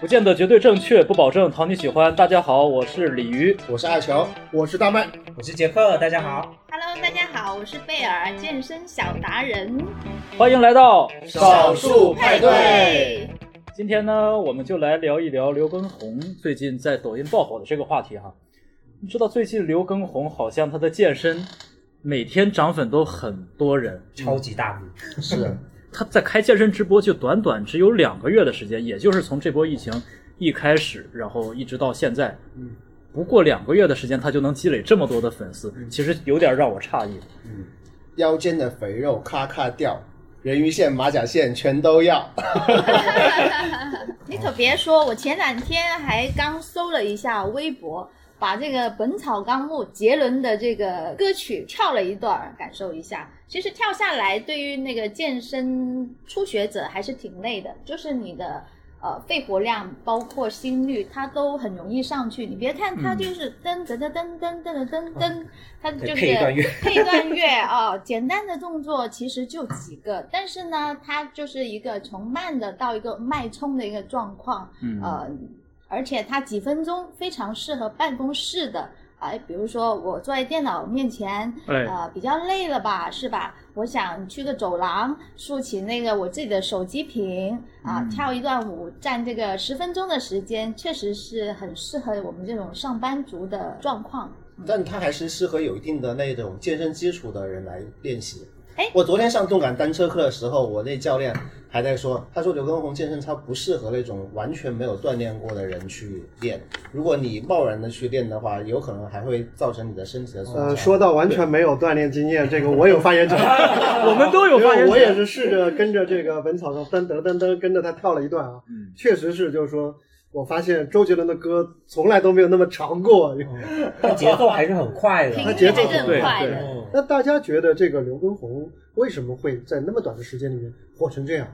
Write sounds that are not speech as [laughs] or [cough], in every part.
不见得绝对正确，不保证讨你喜欢。大家好，我是鲤鱼，我是艾乔，我是大麦，我是杰克，大家好。Hello，大家好，我是贝尔，健身小达人。欢迎来到少数派对。今天呢，我们就来聊一聊刘畊宏最近在抖音爆火的这个话题哈。你知道最近刘畊宏好像他的健身每天涨粉都很多人，超级大 V，是他在开健身直播就短短只有两个月的时间，也就是从这波疫情一开始，然后一直到现在，嗯，不过两个月的时间他就能积累这么多的粉丝，其实有点让我诧异。嗯腰间的肥肉咔咔掉，人鱼线、马甲线全都要。[laughs] [laughs] 你可别说，我前两天还刚搜了一下微博，把这个《本草纲目》杰伦的这个歌曲跳了一段，感受一下。其实跳下来，对于那个健身初学者还是挺累的，就是你的。呃，肺活量包括心率，它都很容易上去。你别看它就是噔噔噔噔噔噔噔噔，它就是配一段乐配一段乐啊、简单的动作其实就几个，但是呢，它就是一个从慢的到一个脉冲的一个状况，嗯呃，而且它几分钟非常适合办公室的。哎，比如说我坐在电脑面前，哎呃，比较累了吧，是吧？我想去个走廊，竖起那个我自己的手机屏啊，嗯跳一段舞，占这个十分钟的时间，确实是很适合我们这种上班族的状况。但它还是适合有一定的那种健身基础的人来练习。哎我昨天上动感单车课的时候，我那教练还在说，他说刘畊宏健身操不适合那种完全没有锻炼过的人去练。如果你贸然的去练的话，有可能还会造成你的身体的损伤。[laughs] 呃，说到完全没有锻炼经验，这个我有发言权，我们都有发言权我也是试着跟着这个《本草纲噔噔噔噔跟着他跳了一段啊，嗯确实是就是说。我发现周杰伦的歌从来都没有那么长过。它节奏还是很快的。他 [laughs] 节奏很快对的。嗯那大家觉得这个刘畊宏为什么会在那么短的时间里面火成这样？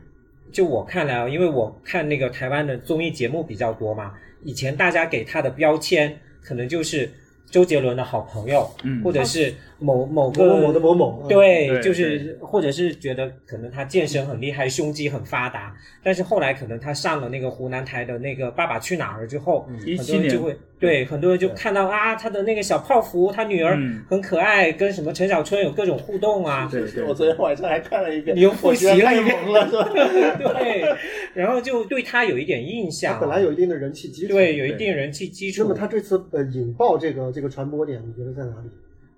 就我看来啊，因为我看那个台湾的综艺节目比较多嘛，以前大家给他的标签可能就是周杰伦的好朋友，嗯。或者是某某某个某某的某某，对，对就是或者是觉得可能他健身很厉害，胸肌很发达，但是后来可能他上了那个湖南台的那个《爸爸去哪儿》之后，一七年。很多人就会对很多人就看到啊，他的那个小泡芙，他女儿嗯。很可爱，跟什么陈小春有各种互动啊，对对。我昨天晚上还看了一遍，你又复习了一遍。了，是吧？[laughs] [laughs] 对，然后就对他有一点印象，他本来有一定的人气基础。对有一定人气基础，那么他这次呃引爆这个这个传播点，你觉得在哪里？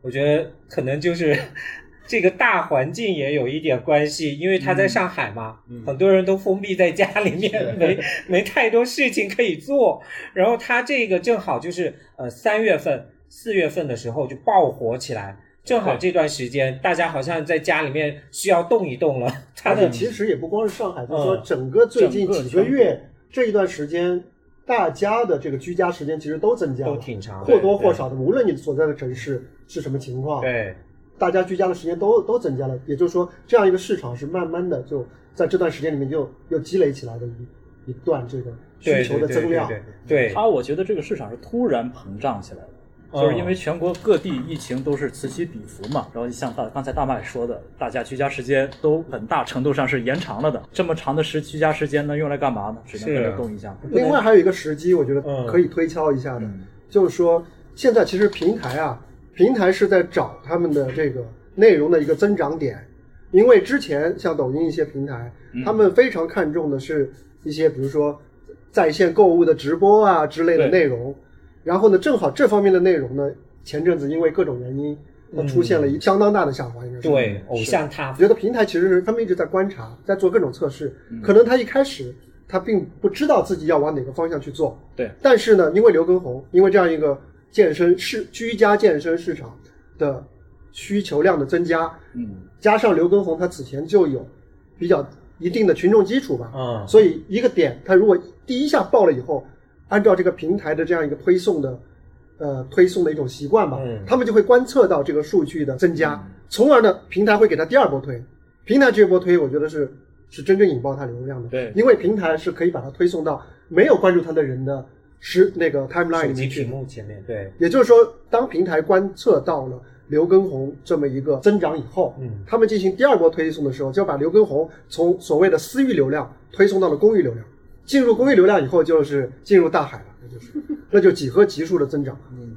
我觉得可能就是 [laughs] 这个大环境也有一点关系，因为他在上海嘛，嗯很多人都封闭在家 [laughs] 里面，[laughs] 没没太多事情可以做。然后他这个正好就是呃三月份、四月份的时候就爆火起来，正好这段时间大家好像在家里面需要动一动了。他的其实也不光是上海，就是说嗯整个最近几个月这一段时间，大家的这个居家时间其实都增加都了，挺长，或多或少的，无论你所在的城市是什么情况，对。大家居家的时间都都增加了。也就是说，这样一个市场是慢慢的就在这段时间里面就又积累起来的一一段这个需求的增量。对对对对他我觉得这个市场是突然膨胀起来的。哦就是因为全国各地疫情都是此起彼伏嘛，然后像大刚才大麦说的，大家居家时间都很大程度上是延长了的。这么长的时居家时间呢，用来干嘛呢？只能是跟着动一下。另外还有一个时机，我觉得嗯。可以推敲一下的，嗯。就是说现在其实平台啊，平台是在找他们的这个内容的一个增长点，因为之前像抖音一些平台，嗯。他们非常看重的是一些比如说在线购物的直播啊之类的内容，然后呢，正好这方面的内容呢，前阵子因为各种原因，它出现了一相当大的下滑，应该是对，偶像他我觉得平台其实是他们一直在观察，在做各种测试。嗯。可能他一开始他并不知道自己要往哪个方向去做，对。但是呢，因为刘畊宏，因为这样一个健身市居家健身市场的需求量的增加，嗯，加上刘畊宏他此前就有比较一定的群众基础吧，嗯。所以一个点，他如果第一下爆了以后，按照这个平台的这样一个推送的，呃，推送的一种习惯吧，嗯。他们就会观测到这个数据的增加，从而呢，平台会给他第二波推，平台这一波推，我觉得是是真正引爆它流量的，对。因为平台是可以把它推送到没有关注它的人的是那个 timeline 里面去的，屏幕前面，对，也就是说，当平台观测到了刘畊宏这么一个增长以后，嗯。他们进行第二波推送的时候，就要把刘畊宏从所谓的私域流量推送到了公域流量。进入公益流量以后就是进入大海了，那就是那就几何级数的增长。嗯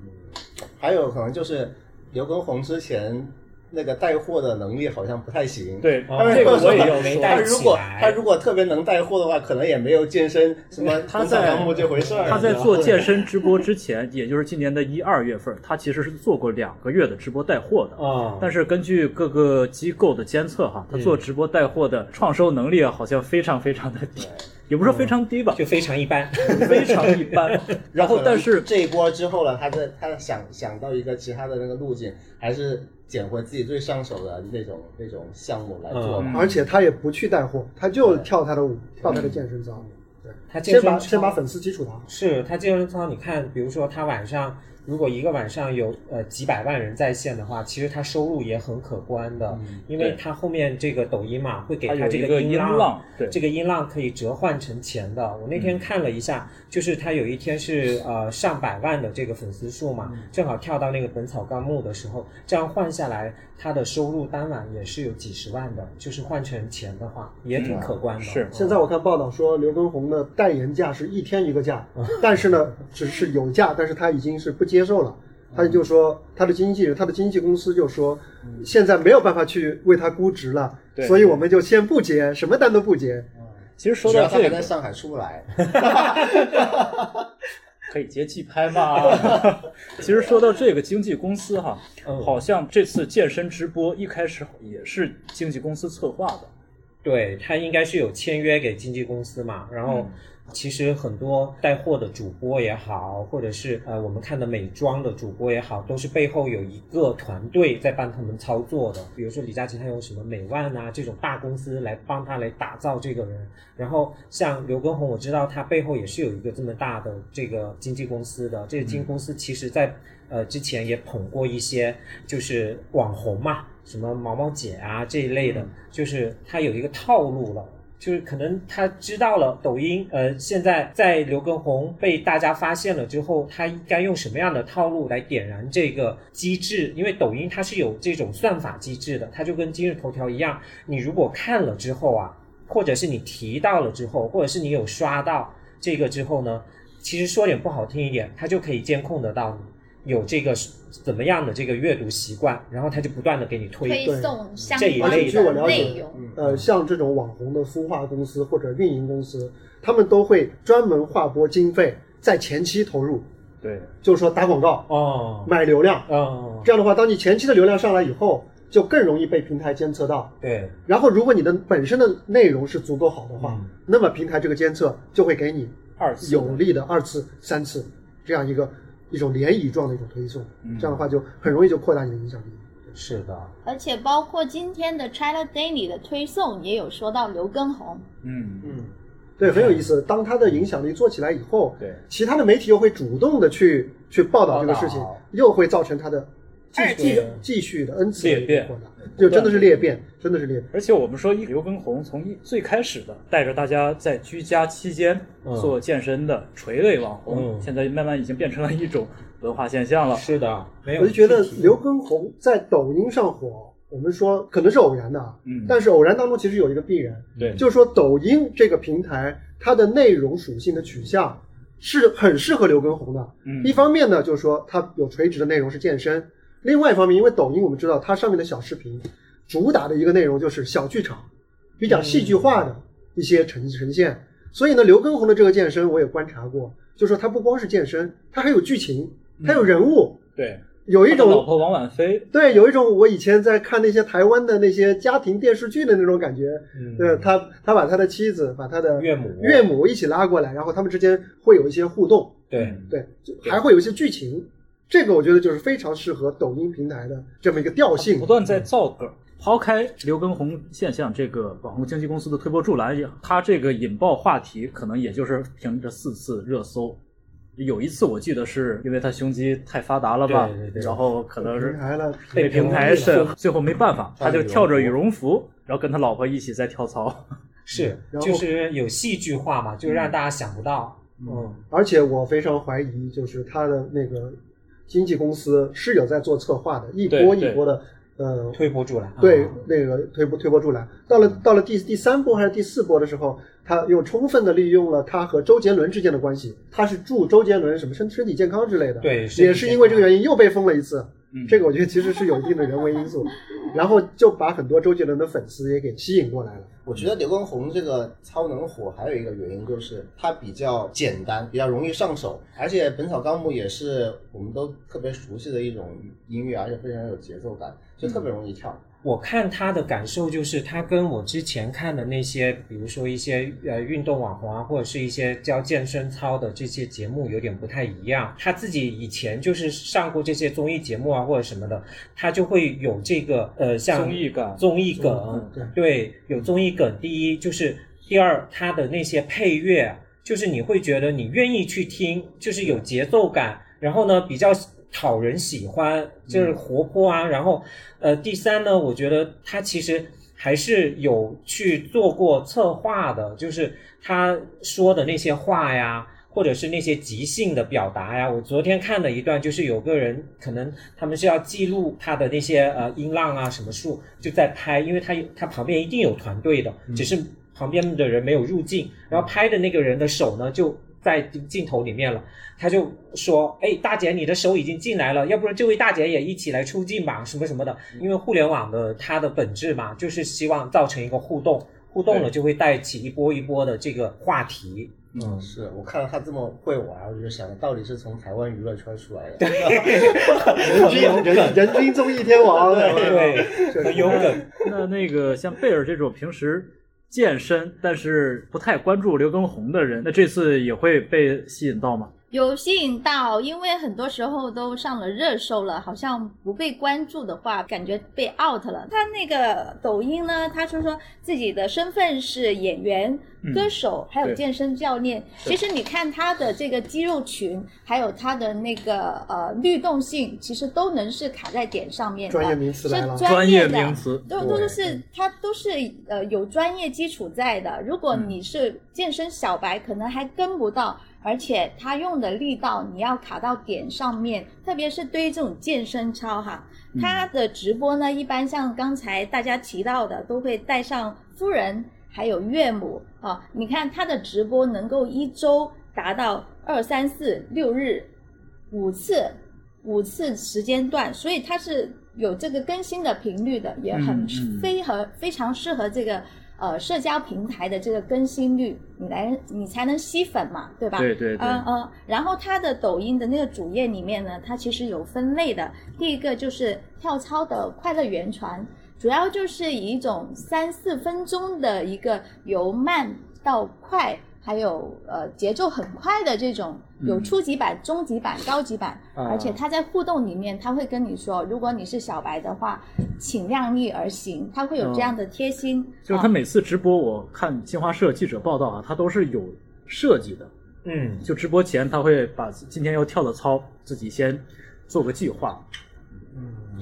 还有可能就是刘畊宏之前那个带货的能力好像不太行。对，哦这个我也要说。没带他如果他如果特别能带货的话，可能也没有健身什么 [laughs] 他在本草纲目这回事儿。他在做 [laughs] 健身直播之前，也就是今年的一二月份，他其实是做过两个月的直播带货的。啊，但是根据各个机构的监测，哈，他做直播带货的创收能力啊，好像非常非常的低，也不是说非常低吧，就非常一般。非常一般。[laughs] 然后，但是这一波之后呢，他的他想想到一个其他的那个路径，还是捡回自己最上手的那种那种项目来做嗯。而且他也不去带货，他就跳他的舞，跳他的健身操，对，他健身操先把先把粉丝基础打好。是他健身操，你看，比如说他晚上如果一个晚上有呃几百万人在线的话，其实他收入也很可观的，因为他后面这个抖音嘛会给他这个音音浪，对。这个音浪可以折换成钱的。我那天看了一下，就是他有一天是呃上百万的这个粉丝数嘛，正好跳到那个《本草纲目》的时候，这样换下来，他的收入当晚也是有几十万的，就是换成钱的话也挺可观的。是。现在我看报道说，刘畊宏的代言价是一天一个价，[laughs] 但是呢，只是有价，但是他已经是不接受了。他就说，他的经纪人，他的经纪公司就说，现在没有办法去为他估值了，对所以我们就先不接，什么单都不接。其实说到这个，在上海出不来，[laughs] 可以接寄拍嘛。[laughs] 其实说到这个经纪公司哈，嗯好像这次健身直播一开始也是经纪公司策划的。对他应该是有签约给经纪公司嘛，然后其实很多带货的主播也好，或者是呃我们看的美妆的主播也好，都是背后有一个团队在帮他们操作的。比如说李佳琦他有什么美万啊这种大公司来帮他来打造这个人，然后像刘畊宏，我知道他背后也是有一个这么大的这个经纪公司的，这个经纪公司其实在呃之前也捧过一些就是网红嘛，什么毛毛姐啊这一类的，就是他有一个套路了。就是可能他知道了抖音，呃，现在在刘畊宏被大家发现了之后，他应该用什么样的套路来点燃这个机制？因为抖音它是有这种算法机制的，它就跟今日头条一样，你如果看了之后啊，或者是你提到了之后，或者是你有刷到这个之后呢，其实说点不好听一点，它就可以监控得到你有这个怎么样的这个阅读习惯，然后他就不断的给你推。推送相这一关类的据我了解内容。呃，像这种网红的孵化公司或者运营公司，他们都会专门划拨经费在前期投入，对，就是说打广告、哦，买流量。哦，这样的话，当你前期的流量上来以后，就更容易被平台监测到。对，然后，如果你的本身的内容是足够好的话，嗯那么平台这个监测就会给你二次有利的二次、三次这样一个一种涟漪状的一种推送。这样的话，就很容易就扩大你的影响力。是的，而且包括今天的 China Daily 的推送也有说到刘畊宏，嗯，嗯，对，很有意思。当他的影响力做起来以后，对，其他的媒体又会主动的去去报道这个事情，又会造成他的继续继续的 n 次的裂变扩大，就真的是裂变，真的是裂变。而且我们说，一刘畊宏从一最开始的带着大家在居家期间嗯做健身的垂类网红，嗯现在慢慢已经变成了一种文化现象了。是的，没有我就觉得刘畊宏在抖音上火，我们说可能是偶然的啊，嗯但是偶然当中其实有一个必然，对，就是说抖音这个平台它的内容属性的取向是很适合刘畊宏的。嗯一方面呢，就是说它有垂直的内容是健身；另外一方面，因为抖音我们知道它上面的小视频主打的一个内容就是小剧场，比较戏剧化的一些呈呈现。所以呢，刘畊宏的这个健身我也观察过，就是说他不光是健身，他还有剧情，他有人物，对，有一种老婆王婉菲，对，有一种我以前在看那些台湾的那些家庭电视剧的那种感觉。嗯对他，他把他的妻子，把他的岳母岳母一起拉过来，然后他们之间会有一些互动，对，对，还会有一些剧情。这个我觉得就是非常适合抖音平台的这么一个调性不。断在造梗。抛开刘畊宏现象这个网红经纪公司的推波助澜，他这个引爆话题可能也就是凭着四次热搜。有一次我记得是因为他胸肌太发达了吧，对对对然后可能是被平台审，最后没办法，[laughs] 他就跳着羽羽绒服，然后跟他老婆一起在跳操。是，就是有戏剧化嘛，就让大家想不到，嗯，而且我非常怀疑，就是他的那个经纪公司是有在做策划的，一波一波的呃推波助澜。对啊，那个推波推波助澜。到了到了第第三波还是第四波的时候，他又充分的利用了他和周杰伦之间的关系，他是祝周杰伦什么身身体健康之类的，对也是因为这个原因又被封了一次。嗯这个我觉得其实是有一定的人为因素，然后就把很多周杰伦的粉丝也给吸引过来了。我觉得刘畊宏这个超能火还有一个原因就是它比较简单，比较容易上手，而且《本草纲目》也是我们都特别熟悉的一种音乐，而且非常有节奏感，就特别容易跳。我看他的感受就是，他跟我之前看的那些，比如说一些呃运动网红啊，或者是一些教健身操的这些节目有点不太一样。他自己以前就是上过这些综艺节目啊或者什么的，他就会有这个呃像综艺感综艺嗯梗，对对，有综艺梗。第一就是，第二他的那些配乐，就是你会觉得你愿意去听，就是有节奏感，然后呢比较讨人喜欢，就是活泼啊。然后呃，第三呢，我觉得他其实还是有去做过策划的，就是他说的那些话呀。或者是那些即兴的表达呀，我昨天看了一段，就是有个人可能他们是要记录他的那些呃音浪啊什么数，就在拍，因为他有他旁边一定有团队的，只是旁边的人没有入镜，然后拍的那个人的手呢就在镜头里面了，他就说：“哎，大姐，你的手已经进来了，要不然这位大姐也一起来出镜吧，什么什么的。”因为互联网的它的本质嘛，就是希望造成一个互动，互动了就会带起一波一波的这个话题。嗯，是我看到他这么会玩，我就想到底是从台湾娱乐圈出来的。[laughs] 人均人人均综艺天王，对，很有梗。那那个像贝尔这种平时健身但是不太关注刘畊宏的人，那这次也会被吸引到吗？有吸引到，因为很多时候都上了热搜了，好像不被关注的话，感觉被 out 了。他那个抖音呢，他说说自己的身份是演员、嗯歌手，还有健身教练。其实你看他的这个肌肉群，还有他的那个呃律动性，其实都能是卡在点上面的。专业名词来了是专业的专业名词都都是他都是呃有专业基础在的。如果嗯你是健身小白，可能还跟不到，而且他用的力道你要卡到点上面，特别是对于这种健身操哈，嗯他的直播呢，一般像刚才大家提到的，都会带上夫人还有岳母啊。你看他的直播能够一周达到二三四六日五次五次时间段，所以它是有这个更新的频率的，也很非合非常适合这个呃社交平台的这个更新率，你来你才能吸粉嘛，对吧？对对对嗯嗯，然后它的抖音的那个主页里面呢，它其实有分类的。第一个就是跳操的快乐源泉，主要就是以一种三四分钟的一个由慢到快，还有呃节奏很快的这种，有嗯初级版、中级版、高级版，啊而且它在互动里面，他会跟你说，如果你是小白的话，请量力而行，他会有这样的贴心。啊就是他每次直播，我看新华社记者报道啊，他都是有设计的。嗯，就直播前，他会把今天要跳的操自己先做个计划。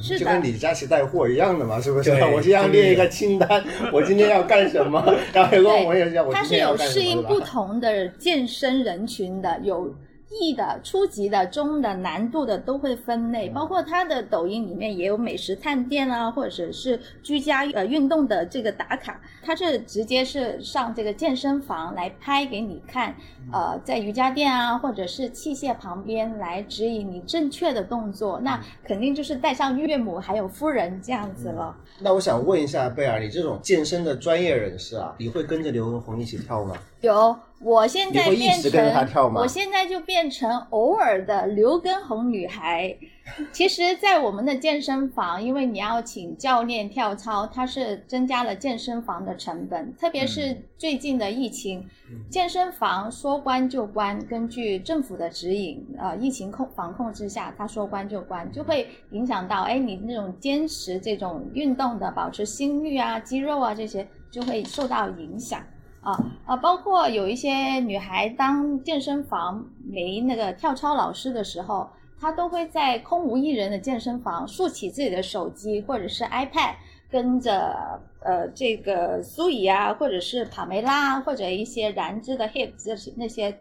是的。就跟，李佳琦带货一样的嘛，是不是？对 [laughs] 我就要列一个清单，我今天要干什么，然后刘畊宏也是，我它是今天要有适应干什么对吧？不同的健身人群的，有易的、初级的、中的、难度的都会分类，包括它的抖音里面也有美食探店啊，或者是居家呃运动的这个打卡，它是直接是上这个健身房来拍给你看，呃，在瑜伽垫啊或者是器械旁边来指引你正确的动作，那肯定就是带上岳母还有夫人这样子了。那我想问一下贝尔，你这种健身的专业人士啊，你会跟着刘畊宏一起跳吗？有，我现在变成，吗我现在就变成偶尔的刘畊宏女孩。[laughs] 其实，在我们的健身房，因为你要请教练跳操，它是增加了健身房的成本，特别是最近的疫情，健身房说关就关，根据政府的指引，呃，疫情控防控之下，它说关就关，就会影响到，哎，你那种坚持这种运动的，保持心率啊、肌肉啊这些，就会受到影响。啊啊，包括有一些女孩当健身房没那个跳操老师的时候，她都会在空无一人的健身房竖起自己的手机或者是 iPad，跟着呃这个苏怡啊，或者是帕梅拉，或者一些燃脂的 hip 这些那些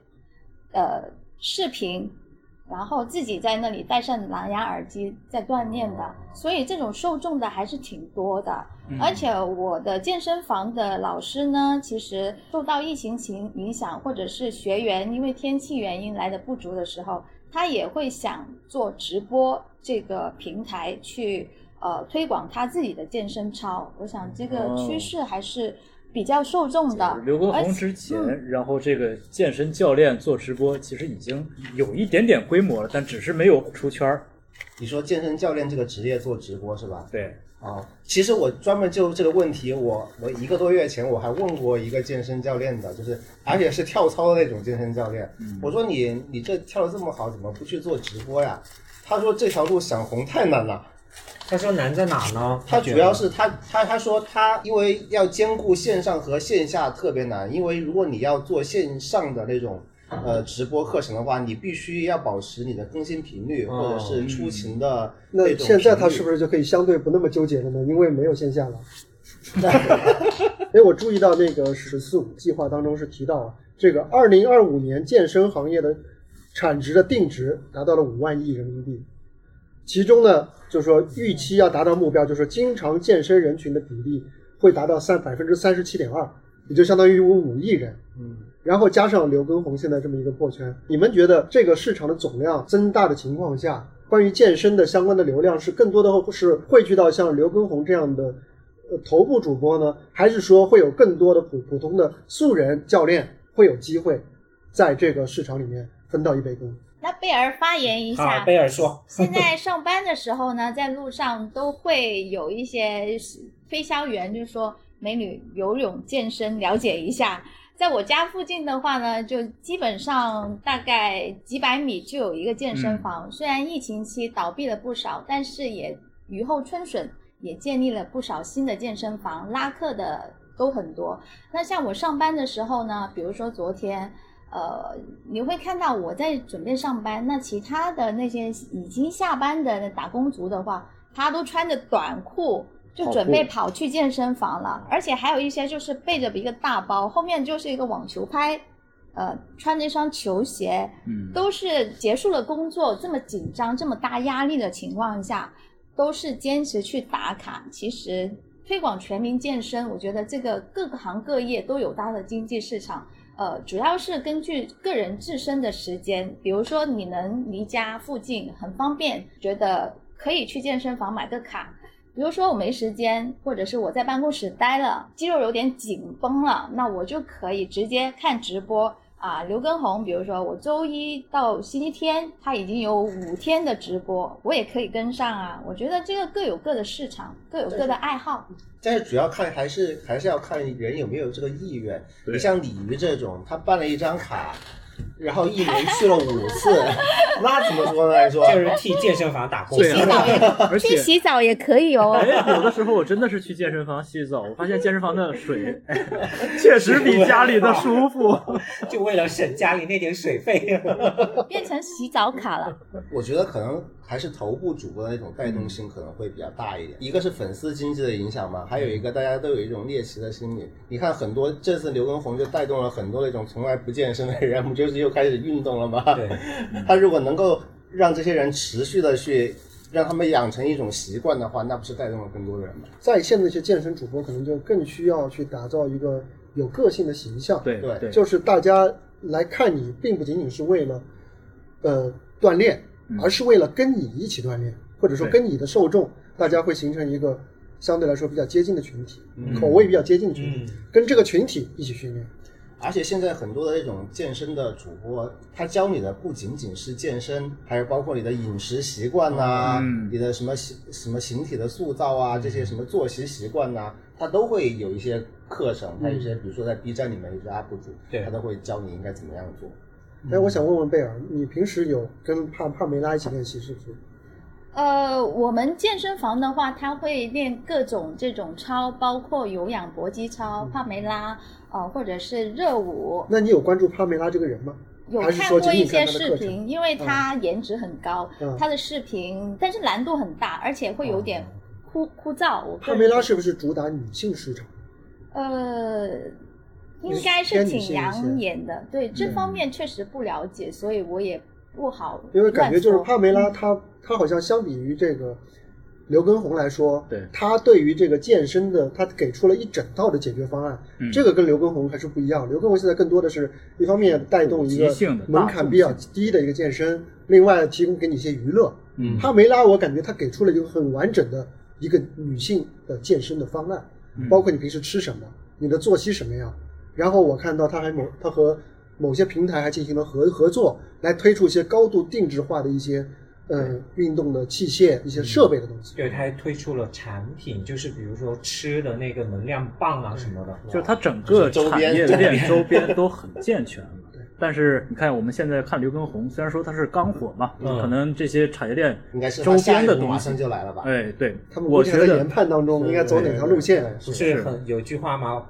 呃视频然后自己在那里戴上蓝牙耳机在锻炼的，所以这种受众的还是挺多的。嗯而且我的健身房的老师呢，其实受到疫情情影响，或者是学员因为天气原因来的不足的时候，他也会想做直播这个平台去呃推广他自己的健身操。我想这个哦趋势还是比较受众的。刘畊宏之前，嗯然后这个健身教练做直播，其实已经有一点点规模了，但只是没有出圈儿。你说健身教练这个职业做直播是吧？对，啊，其实我专门就这个问题，我我一个多月前我还问过一个健身教练的，就是而且是跳操的那种健身教练。我说你你这跳的这么好，怎么不去做直播呀？他说这条路想红太难了。他说难在哪呢？他主要是他他他说他因为要兼顾线上和线下特别难，因为如果你要做线上的那种呃直播课程的话，你必须要保持你的更新频率，哦或者是出勤的那种现在他是是不是就可以相对不那么纠结了呢？因为没有线下了。[laughs] 哎，我注意到那个“十四五”计划当中是提到啊，这个二零二五年健身行业的产值的定值达到了五万亿人民币，其中呢，就是说预期要达到目标，就是说经常健身人群的比例会达到三百分之三十七点二，也就相当于五五亿人。嗯，然后加上刘畊宏现在这么一个破圈，你们觉得这个市场的总量增大的情况下，关于健身的相关的流量是更多的是汇聚到像刘畊宏这样的呃头部主播呢，还是说会有更多的普普通的素人教练会有机会在这个市场里面分到一杯羹？那贝尔发言一下，贝尔说，[laughs] 现在上班的时候呢，在路上都会有一些推销员，就说美女游泳健身了解一下。在我家附近的话呢，就基本上大概几百米就有一个健身房。虽然疫情期倒闭了不少，但是也雨后春笋，也建立了不少新的健身房，拉客的都很多。那像我上班的时候呢，比如说昨天。呃，你会看到我在准备上班，那其他的那些已经下班的打工族的话，他都穿着短裤就准备跑去健身房了，而且还有一些就是背着一个大包，后面就是一个网球拍，呃，穿着一双球鞋，嗯，都是结束了工作这么紧张、这么大压力的情况下，都是坚持去打卡。其实推广全民健身，我觉得这个各个行各业都有它的经济市场。呃，主要是根据个人自身的时间，比如说你能离家附近很方便，觉得可以去健身房买个卡。比如说我没时间，或者是我在办公室待了，肌肉有点紧绷了，那我就可以直接看直播啊。刘畊宏，比如说我周一到星期天，他已经有五天的直播，我也可以跟上啊。我觉得这个各有各的市场，各有各的爱好。但是主要看还是还是要看人有没有这个意愿。对你像鲤鱼这种，他办了一张卡，然后一年去了五次，[laughs] 那怎么说呢？说就是替健身房打工。对洗澡 [laughs] 而且去洗澡也可以哦。哎，有的时候我真的是去健身房洗澡，我发现健身房的水、哎、[laughs] 确实比家里的舒服。就为了省家里那点水费。变成洗澡卡了。我觉得可能还是头部主播的那种带动性可能会比较大一点。一个是粉丝经济的影响嘛，还有一个大家都有一种猎奇的心理。你看很多这次刘畊宏就带动了很多那种从来不健身的人，不就是又开始运动了吗？对，[laughs] 他如果能够让这些人持续的去让他们养成一种习惯的话，那不是带动了更多的人吗？在线的一些健身主播可能就更需要去打造一个有个性的形象。对对对，就是大家来看你，并不仅仅是为了呃锻炼，而是为了跟你一起锻炼，或者说跟你的受众，大家会形成一个相对来说比较接近的群体，嗯。口味比较接近的群体，嗯。跟这个群体一起训练。而且现在很多的那种健身的主播，他教你的不仅仅是健身，还有包括你的饮食习惯呐、嗯。你的什么形什么形体的塑造啊，这些什么作息习惯呐、他都会有一些课程，还有一些比如说在 B 站里面有些 UP 主，对。他都会教你应该怎么样做。哎，我想问问贝尔，你平时有跟帕帕梅拉一起练习是不是？呃，我们健身房的话，他会练各种这种操，包括有氧搏击操、帕梅拉，呃，或者是热舞。那你有关注帕梅拉这个人吗？有看过一些视？频，因为他颜值很高，嗯他的视频，但是难度很大，而且会有点枯枯燥。帕梅拉是不是主打女性市场？呃，应该是挺养眼的，对这方面确实不了解，所以我也不好。因为感觉就是帕梅拉她她好像相比于这个刘畊宏来说，对她对于这个健身的，她给出了一整套的解决方案，嗯这个跟刘畊宏还是不一样。刘畊宏现在更多的是一方面带动一个门槛比较低的一个健身，另外提供给你一些娱乐。嗯帕梅拉我感觉她给出了一个很完整的一个女性的健身的方案，嗯包括你平时吃什么，你的作息什么样。然后我看到他还某他和某些平台还进行了合合作，来推出一些高度定制化的一些呃运动的器械、一些设备的东西。对，他还推出了产品，就是比如说吃的那个能量棒啊什么的，就是它整个产业链周边都很健全了 [laughs] 对。但是你看，我们现在看刘畊宏，虽然说他是刚火嘛，嗯可能这些产业链应该是周他下边的东西一步马上，就来了吧？哎，对，他们我觉得研判当中，应该走哪条路线。不是很有句话吗？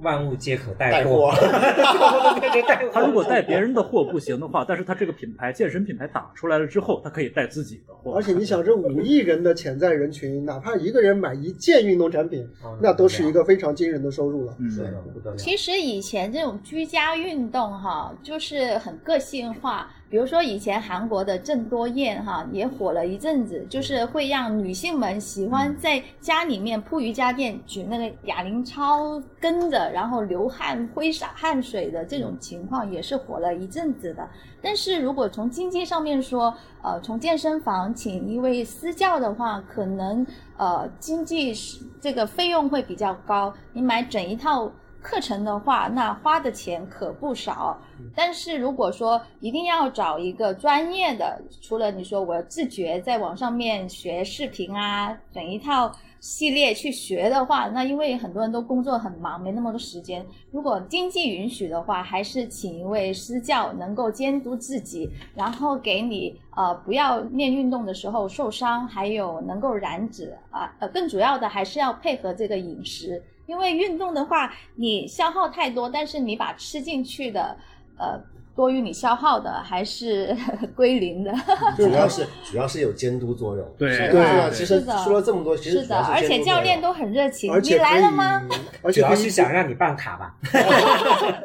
万物皆可带带货。[laughs] 他如果带别人的货不行的话，但是他这个品牌健身品牌打出来了之后，他可以带自己的货。而且你想，这五亿人的潜在人群，哪怕一个人买一件运动产品，哦那都是一个非常惊人的收入了。嗯，是的，不得了。其实以前这种居家运动哈，就是很个性化。比如说以前韩国的郑多燕哈也火了一阵子，就是会让女性们喜欢在家里面铺瑜伽垫举那个哑铃操，跟着然后流汗挥洒汗水的这种情况也是火了一阵子的。但是如果从经济上面说，呃，从健身房请一位私教的话，可能呃经济是这个费用会比较高。你买整一套课程的话，那花的钱可不少。但是如果说一定要找一个专业的，除了你说我自觉在网上面学视频啊，整一套系列去学的话，那因为很多人都工作很忙，没那么多时间。如果经济允许的话，还是请一位私教能够监督自己，然后给你呃不要练运动的时候受伤，还有能够燃脂啊呃更主要的还是要配合这个饮食，因为运动的话你消耗太多，但是你把吃进去的呃多于你消耗的还是 [laughs] 归零的。主要是 [laughs] 主要是有监督作用。对对对吧其实是的说了这么多，其实是的，而且教练都很热情，你来了吗？，而且可以主要是想让你办卡吧。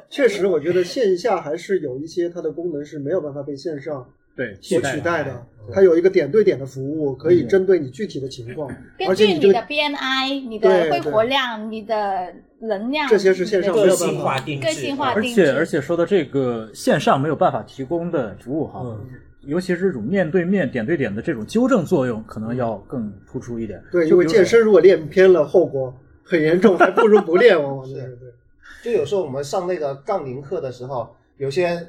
确实，我觉得线下还是有一些它的功能是没有办法被线上对所取代的。它有一个点对点的服务，可以针对你具体的情况，根据你的 BNI、你的对肺活量、你的能量，这些是线上没有办个性化定制，个性化而定制且而且说到这个线上没有办法提供的服务哈，嗯尤其是这种面对面、点对点的这种纠正作用，可能要更突出一点。对，因为健身如果练偏了，后果很严重，[laughs] 还不如不练，往往就是是对。就有时候我们上那个杠铃课的时候，有些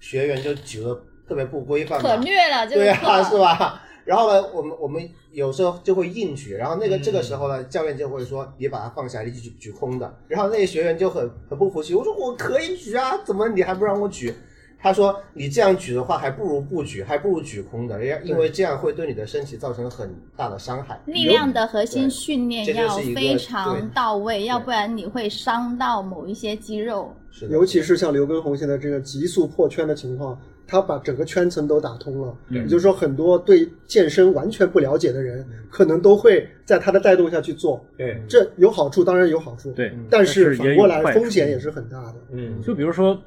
学员就举得特别不规范嘛，可虐了，这个对啊，是吧？然后呢，我们我们有时候就会硬举，然后那个、嗯这个时候呢，教练就会说你把它放下，你举举空的。然后那些学员就很很不服气，我说我可以举啊，怎么你还不让我举？他说你这样举的话，还不如不举，还不如举空的，因因为这样会对你的身体造成很大的伤害。力量的核心训练要非常到位，要不然你会伤到某一些肌肉。是的，尤其是像刘畊宏现在这个急速破圈的情况，他把整个圈层都打通了。嗯也就是说，很多对健身完全不了解的人，可能都会在他的带动下去做。对，这有好处，当然有好处。对，但是是反过来风险也是很大的。嗯，就比如说，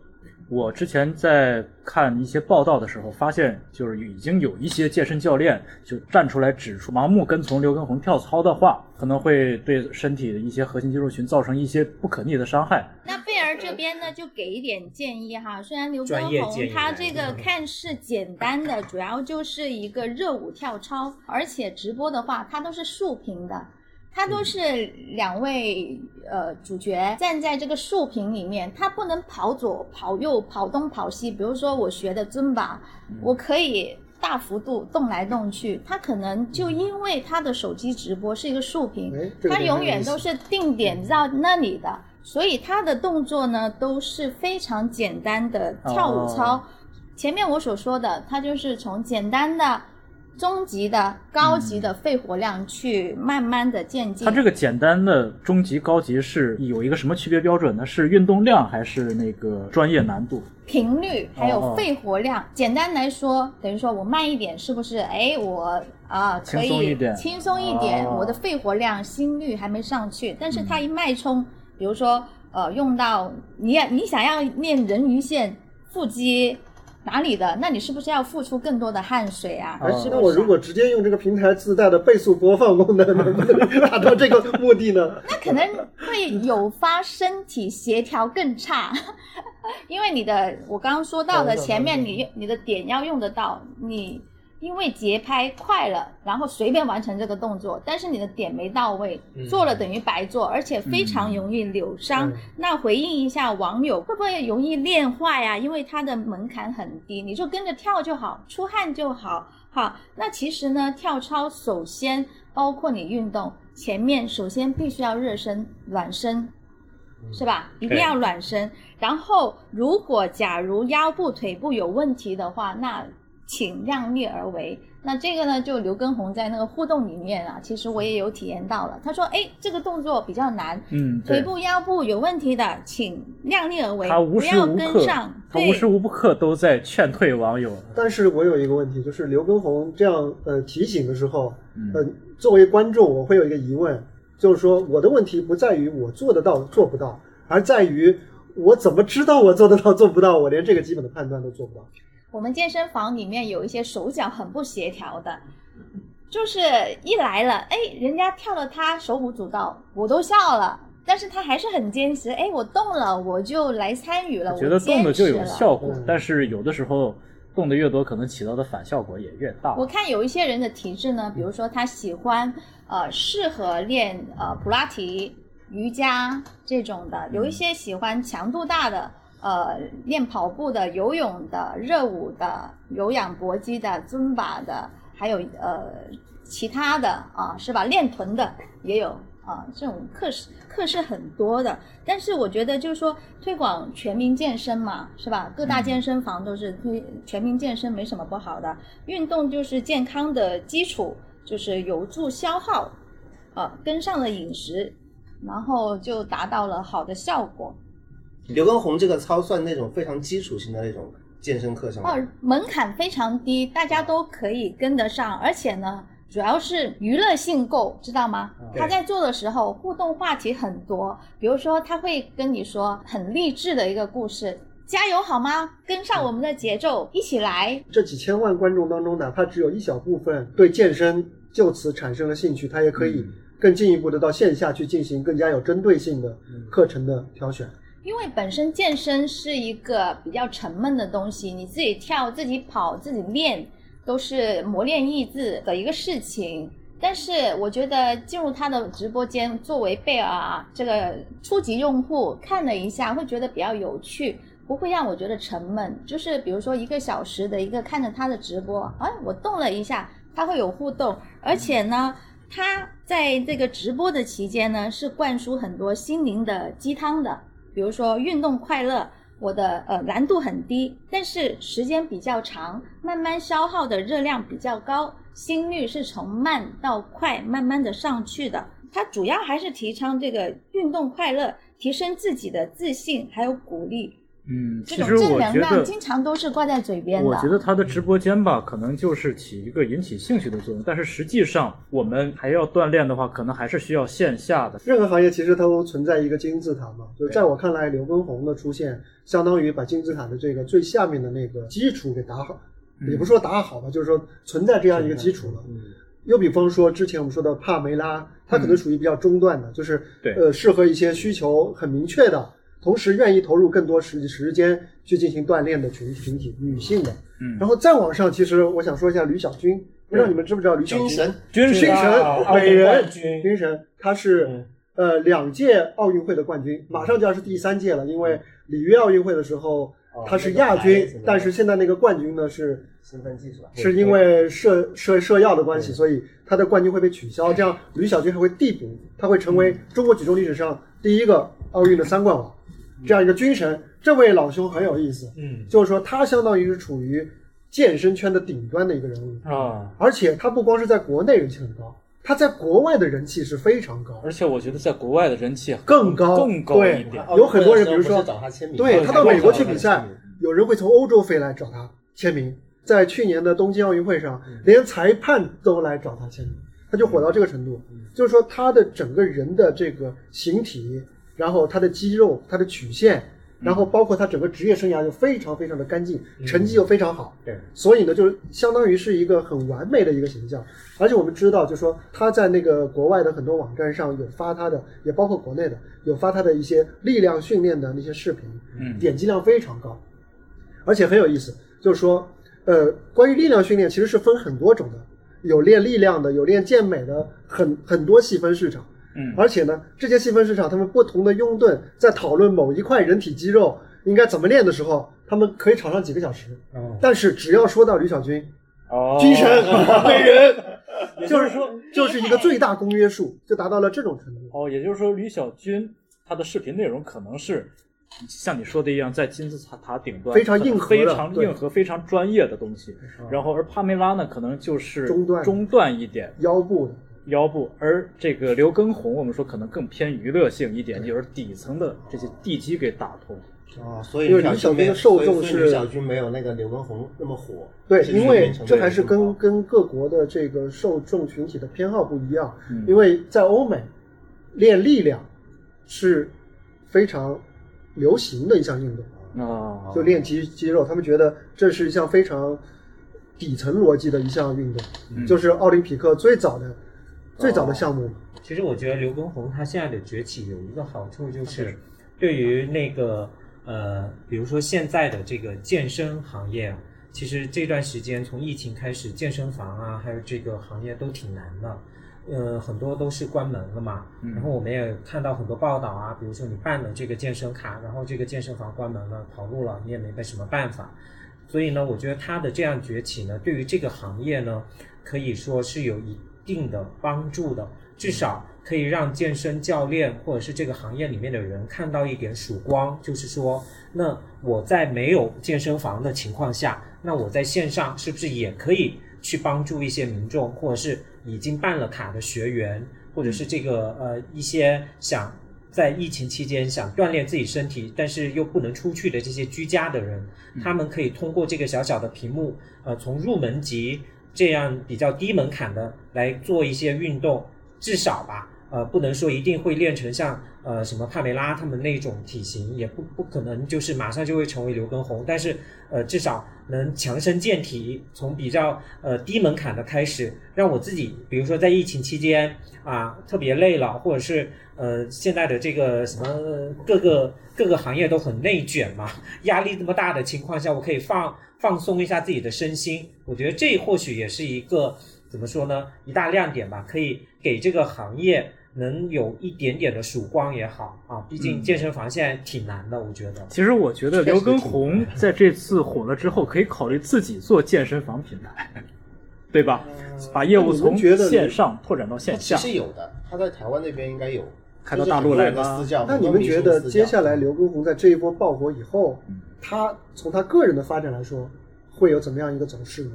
我之前在看一些报道的时候，发现就是已经有一些健身教练就站出来指出，盲目跟从刘畊宏跳操的话，可能会对身体的一些核心肌肉群造成一些不可逆的伤害。那贝儿这边呢，就给一点建议哈。虽然刘畊宏他这个看似简单的，主要就是一个热舞跳操，而且直播的话，它都是竖屏的。它都是两位呃主角站在这个竖屏里面，他不能跑左跑右跑东跑西。比如说我学的尊巴，我可以大幅度动来动去，他可能就因为他的手机直播是一个竖屏，哎，这个它点很有意思永远都是定点到那里的，所以他的动作呢都是非常简单的跳舞操。哦。前面我所说的，他就是从简单的、中级的、高级的肺活量去慢慢的渐进。它这个简单的中级、高级是有一个什么区别标准呢？是运动量还是那个专业难度？频率还哦有肺活量，简单来说，等于说我慢一点，是不是？哎，我啊可以轻松一点轻松一点，哦我的肺活量、心率还没上去，但是它一脉冲，比如说呃，用到你你想要练人鱼线、腹肌。哪里的，那你是不是要付出更多的汗水啊？那我如果直接用这个平台自带的倍速播放功能，能不能达到这个目的呢？[laughs] 那可能会诱发身体协调更差，因为你的我刚刚说到的前面你你你的点要用得到，你因为节拍快了，然后随便完成这个动作，但是你的点没到位，做了等于白做，而且非常容易扭伤。嗯那回应一下网友，会不会容易练坏呀、因为它的门槛很低，你就跟着跳就好，出汗就好。好，那其实呢，跳操首先包括你运动前面，首先必须要热身、暖身，是吧？一定要暖身。然后，如果假如腰部、腿部有问题的话，那请量力而为。那这个呢，就刘畊宏在那个互动里面啊，其实我也有体验到了。他说：“哎，这个动作比较难，嗯，腿部、腰部有问题的，请量力而为，他无不要时无刻跟上。，他无时无刻都在劝退网友。但是我有一个问题，就是刘畊宏这样呃提醒的时候，嗯呃，作为观众，我会有一个疑问，就是说我的问题不在于我做得到做不到，而在于我怎么知道我做得到做不到？我连这个基本的判断都做不到。我们健身房里面有一些手脚很不协调的，就是一来了，哎，人家跳了他手舞足蹈，我都笑了，但是他还是很坚持，哎，我动了，我就来参与了，我觉得动的就有效果嗯，但是有的时候动的越多，可能起到的反效果也越大。我看有一些人的体质呢，比如说他喜欢呃适合练呃普拉提、瑜伽这种的，有一些喜欢强度大的。呃，练跑步的、游泳的、热舞的、有氧搏击的、尊巴的，还有呃其他的啊，是吧？练臀的也有啊，这种课是课是很多的。但是我觉得就是说推广全民健身嘛，是吧？各大健身房都是推全民健身，没什么不好的。运动就是健康的基础，就是有助消耗，呃，跟上了饮食，然后就达到了好的效果。刘畊宏这个操算那种非常基础性的那种健身课程吗？哦，门槛非常低，大家都可以跟得上，而且呢，主要是娱乐性够，知道吗？他在做的时候互动话题很多，比如说他会跟你说很励志的一个故事，加油好吗？跟上我们的节奏，一起来。这几千万观众当中，哪怕只有一小部分对健身就此产生了兴趣，他也可以更进一步的到线下去进行更加有针对性的课程的挑选。因为本身健身是一个比较沉闷的东西，你自己跳、自己跑、自己练，都是磨练意志的一个事情。但是我觉得进入他的直播间，作为贝尔啊这个初级用户看了一下，会觉得比较有趣，不会让我觉得沉闷。就是比如说一个小时的一个看着他的直播，哎，我动了一下，他会有互动，而且呢，他在这个直播的期间呢，是灌输很多心灵的鸡汤的。比如说运动快乐，我的呃难度很低，但是时间比较长，慢慢消耗的热量比较高，心率是从慢到快慢慢的上去的。它主要还是提倡这个运动快乐，提升自己的自信，还有鼓励。嗯，这其实种正能我觉得，量经常都是挂在嘴边的。我觉得他的直播间吧，可能就是起一个引起兴趣的作用，但是实际上我们还要锻炼的话，可能还是需要线下的。任何行业其实都存在一个金字塔嘛，就是在我看来，刘畊宏的出现相当于把金字塔的这个最下面的那个基础给打好，也不是说打好吧，就是说存在这样一个基础了。嗯，又比方说之前我们说的帕梅拉，它可能属于比较中段的，就是对呃适合一些需求很明确的，同时愿意投入更多时时间去进行锻炼的群群体，女性的。嗯。然后再往上，其实我想说一下吕小军，不知道你们知不知道吕小军？军神。军军神美人。军。军神，他是、嗯。呃两届奥运会的冠军，马上就要是第三届了，因为里约奥运会的时候哦他是亚那个军，但是现在那个冠军呢是兴奋剂是吧？是因为射射射药的关系，所以他的冠军会被取消。这样吕小军还会递补，他会成为中国举重历史上第一个奥运的三冠王，这样一个军神。这位老兄很有意思，嗯就是说他相当于是处于健身圈的顶端的一个人物，啊，而且他不光是在国内人气很高，他在国外的人气是非常高，而且我觉得在国外的人气更高更高对一点。有很多人比如说找他签名，对他到美国去比赛有人会从欧洲飞来找他签名。在去年的东京奥运会上，连裁判都来找他签名，他就火到这个程度。就是说，他的整个人的这个形体，然后他的肌肉、他的曲线，然后包括他整个职业生涯又非常非常的干净，成绩又非常好，对，所以呢，就是相当于是一个很完美的一个形象。而且我们知道，就是说他在那个国外的很多网站上有发他的，也包括国内的有发他的一些力量训练的那些视频，嗯点击量非常高，而且很有意思，就是说，呃，关于力量训练其实是分很多种的，有练力量的，有练健美的，很很多细分市场。嗯。而且呢，这些细分市场，他们不同的拥趸在讨论某一块人体肌肉应该怎么练的时候，他们可以吵上几个小时。哦，但是只要说到吕小军，哦。军神美人，[laughs] 就就是是说，就是一个最大公约数，就达到了这种程度。哦，也就是说，吕小军他的视频内容可能是像你说的一样，在金字塔塔顶端非常硬核的非常硬核、非常专业的东西。然后，而帕梅拉呢，可能就是中段。中段一点。腰部的，腰部，而这个刘畊宏，我们说可能更偏娱乐性一点，就是底层的这些地基给打通。哦，所以因为吕小军的受众是李小军没有那个刘畊宏那么火。对，因为这还是跟跟各国的这个受众群体的偏好不一样。嗯因为在欧美，练力量是非常流行的一项运动。啊，就练肌肌肉，他们觉得这是一项非常底层逻辑的一项运动，嗯就是奥林匹克最早的、最早的项目嘛。其实我觉得刘畊宏他现在的崛起有一个好处，就是对于那个呃，比如说现在的这个健身行业啊，其实这段时间从疫情开始，健身房啊，还有这个行业都挺难的。呃，很多都是关门了嘛，然后我们也看到很多报道啊，比如说你办了这个健身卡，然后这个健身房关门了，跑路了，你也没什么办法。所以呢，我觉得它的这样崛起呢，对于这个行业呢，可以说是有一定的帮助的，至少可以让健身教练或者是这个行业里面的人看到一点曙光，就是说，那我在没有健身房的情况下，那我在线上是不是也可以去帮助一些民众，或者是已经办了卡的学员，或者是这个呃一些想在疫情期间想锻炼自己身体，但是又不能出去的这些居家的人，他们可以通过这个小小的屏幕，呃，从入门级这样比较低门槛的来做一些运动，至少吧，呃，不能说一定会练成像呃什么帕梅拉他们那种体型，也不不可能就是马上就会成为刘畊宏，但是呃至少能强身健体，从比较呃低门槛的开始，让我自己，比如说在疫情期间啊特别累了，或者是呃现在的这个什么呃各个各个行业都很内卷嘛，压力这么大的情况下，我可以放放松一下自己的身心，我觉得这或许也是一个怎么说呢，一大亮点吧，可以给这个行业能有一点点的曙光也好啊，毕竟健身房现在挺难的，我觉得。其实我觉得刘畊宏在这次火了之后，可以考虑自己做健身房品牌，[laughs] 对吧？把业务从线上拓展到线下。实有的，他在台湾那边应该有开到大陆来吗。那你们觉得接下来刘畊宏在这一波爆火以后，他从他个人的发展来说，会有怎么样一个走势呢？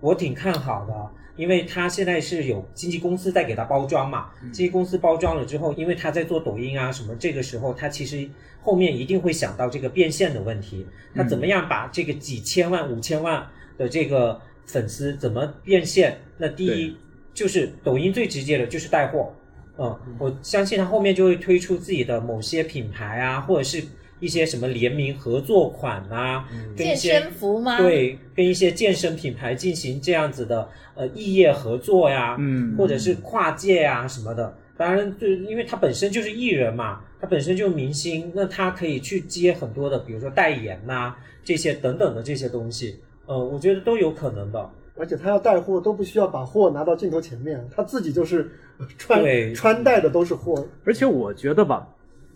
我挺看好的，因为他现在是有经纪公司在给他包装嘛，经纪公司包装了之后，因为他在做抖音啊什么，这个时候他其实后面一定会想到这个变现的问题，他怎么样把这个几千万、五千万的这个粉丝怎么变现？那第一就是抖音最直接的就是带货，嗯，我相信他后面就会推出自己的某些品牌啊，或者是一些什么联名合作款啊，跟一健些身服吗？，对，跟一些健身品牌进行这样子的呃异业合作呀，嗯或者是跨界啊什么的。当然，就因为他本身就是艺人嘛，他本身就是明星，那他可以去接很多的，比如说代言呐、这些等等的这些东西，呃，我觉得都有可能的。而且他要带货都不需要把货拿到镜头前面，他自己就是呃穿穿戴的都是货。而且我觉得吧，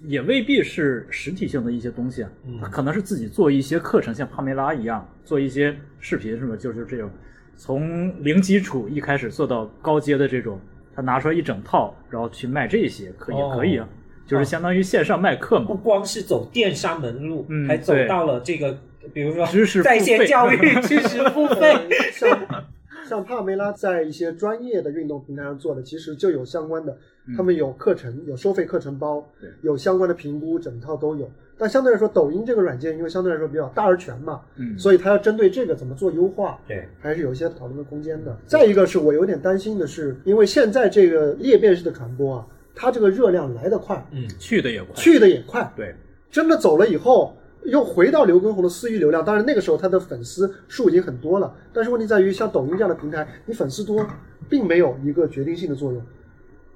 也未必是实体性的一些东西啊，嗯他可能是自己做一些课程，像帕梅拉一样做一些视频，什么？就是这种从零基础一开始做到高阶的这种，他拿出来一整套，然后去卖这些，可以、哦可以啊，就是相当于线上卖课嘛不。光是走电商门路，嗯还走到了这个，比如说知识付在线费教育、[laughs] 知识付费。[laughs] 像像帕梅拉在一些专业的运动平台上做的，其实就有相关的，他们有课程，有收费课程包对，有相关的评估，整套都有。但相对来说，抖音这个软件，因为相对来说比较大而全嘛，嗯所以它要针对这个怎么做优化，对，还是有一些讨论的空间的。再一个是我有点担心的是，因为现在这个裂变式的传播啊，它这个热量来得快，嗯，去的也快，去的也快，对，真的走了以后，又回到刘畊宏的私域流量。当然那个时候他的粉丝数已经很多了，但是问题在于，像抖音这样的平台，你粉丝多并没有一个决定性的作用。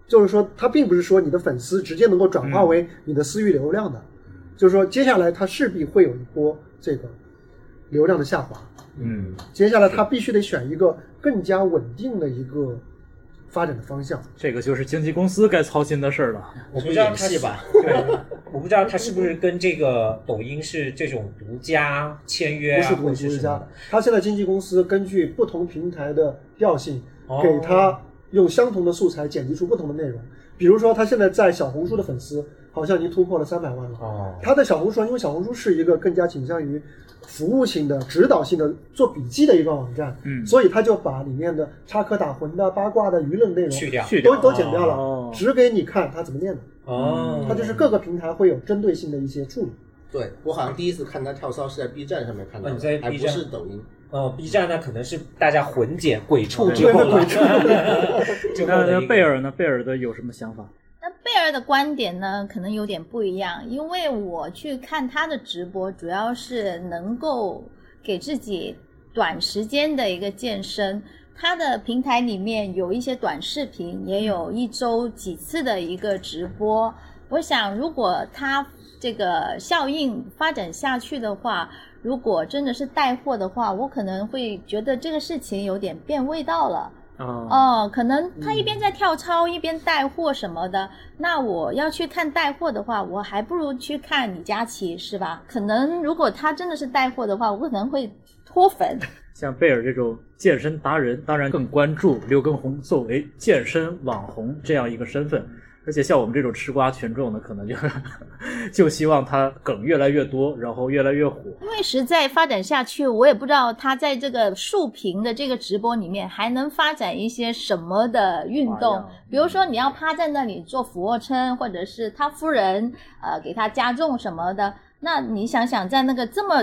就是说，它并不是说你的粉丝直接能够转化为你的私域流量的，就是说，接下来它势必会有一波这个流量的下滑。嗯，接下来它必须得选一个更加稳定的一个发展的方向。这个就是经纪公司该操心的事儿了。我不知道他戏吧，[laughs] 不知道他是不是跟这个抖音是这种独家签约啊，不是独独家是的。，它现在经纪公司根据不同平台的调性，哦给他用相同的素材剪辑出不同的内容。比如说，他现在在小红书的粉丝好像已经突破了三百万了。哦，他的小红书，因为小红书是一个更加倾向于服务性的、指导性的、做笔记的一个网站，嗯所以他就把里面的插科打诨的、八卦的、舆论内容去掉去掉都都剪掉了，哦只给你看他怎么练的。哦，它就是各个平台会有针对性的一些处理。对我好像第一次看他跳骚是在 B 站上面看到的，哦你在还 B 不是抖音。哦，B 站那可能是大家混剪鬼畜之对后 [laughs] 了，那那的一个贝尔呢？贝尔的有什么想法？那贝尔的观点呢，可能有点不一样，因为我去看他的直播，主要是能够给自己短时间的一个健身。他的平台里面有一些短视频，也有一周几次的一个直播。我想，如果他这个效应发展下去的话，如果真的是带货的话，我可能会觉得这个事情有点变味道了。啊，哦，可能他一边在跳操，一边带货什么的。那我要去看带货的话，我还不如去看李佳琦，是吧？可能如果他真的是带货的话，我可能会脱粉。[laughs] 像贝尔这种健身达人，当然更关注刘畊宏作为健身网红这样一个身份。而且像我们这种吃瓜群众呢，可能就 [laughs] 就希望他梗越来越多，然后越来越火。因为实在发展下去，我也不知道他在这个竖屏的这个直播里面还能发展一些什么的运动比如说你要趴在那里做俯卧撑，或者是他夫人呃给他加重什么的，那你想想，在那个这么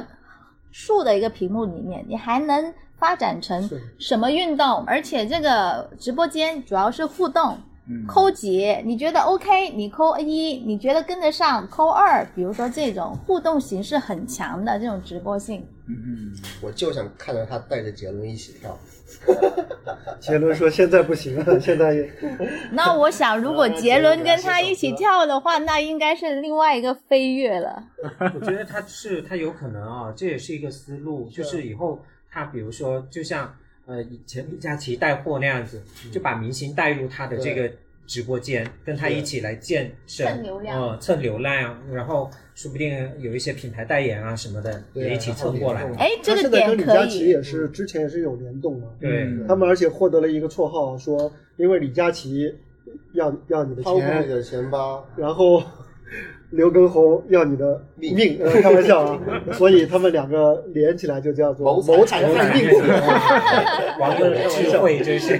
竖的一个屏幕里面，你还能发展成什么运动？而且这个直播间主要是互动，嗯，扣几，你觉得 OK，你扣一，你觉得跟得上，扣二。比如说这种互动形式很强的这种直播性，嗯嗯，我就想看到他带着杰伦一起跳。[laughs] 杰伦说现在不行了，[laughs] 现在也 [laughs] 那我想，如果杰伦跟他一起跳的话，那应该是另外一个飞跃了。我觉得他是他有可能啊，这也是一个思路，就是以后他比如说，就像呃以前李佳琦带货那样子，就把明星带入他的这个直播间，跟他一起来健身，蹭流量。呃，蹭流量，然后说不定有一些品牌代言啊什么的对啊也一起蹭过来。哎，这个他现在跟李佳琦。也是之前也是有联动嘛，对，嗯他们而且获得了一个绰号，说因为李佳琦要要你的掏空你钱，的钱包，然后 [laughs] 刘畊宏要你的命 [laughs] 开玩笑啊，所以他们两个连起来就叫做谋财害害命。[laughs] 王哥的智慧真是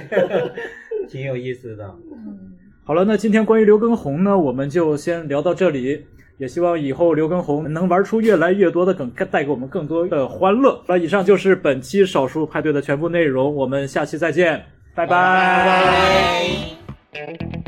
挺有意思的。嗯好了，那今天关于刘畊宏呢，我们就先聊到这里。也希望以后刘畊宏能玩出越来越多的梗，带给我们更多的欢乐。那以上就是本期少数派对的全部内容，我们下期再见，拜拜拜拜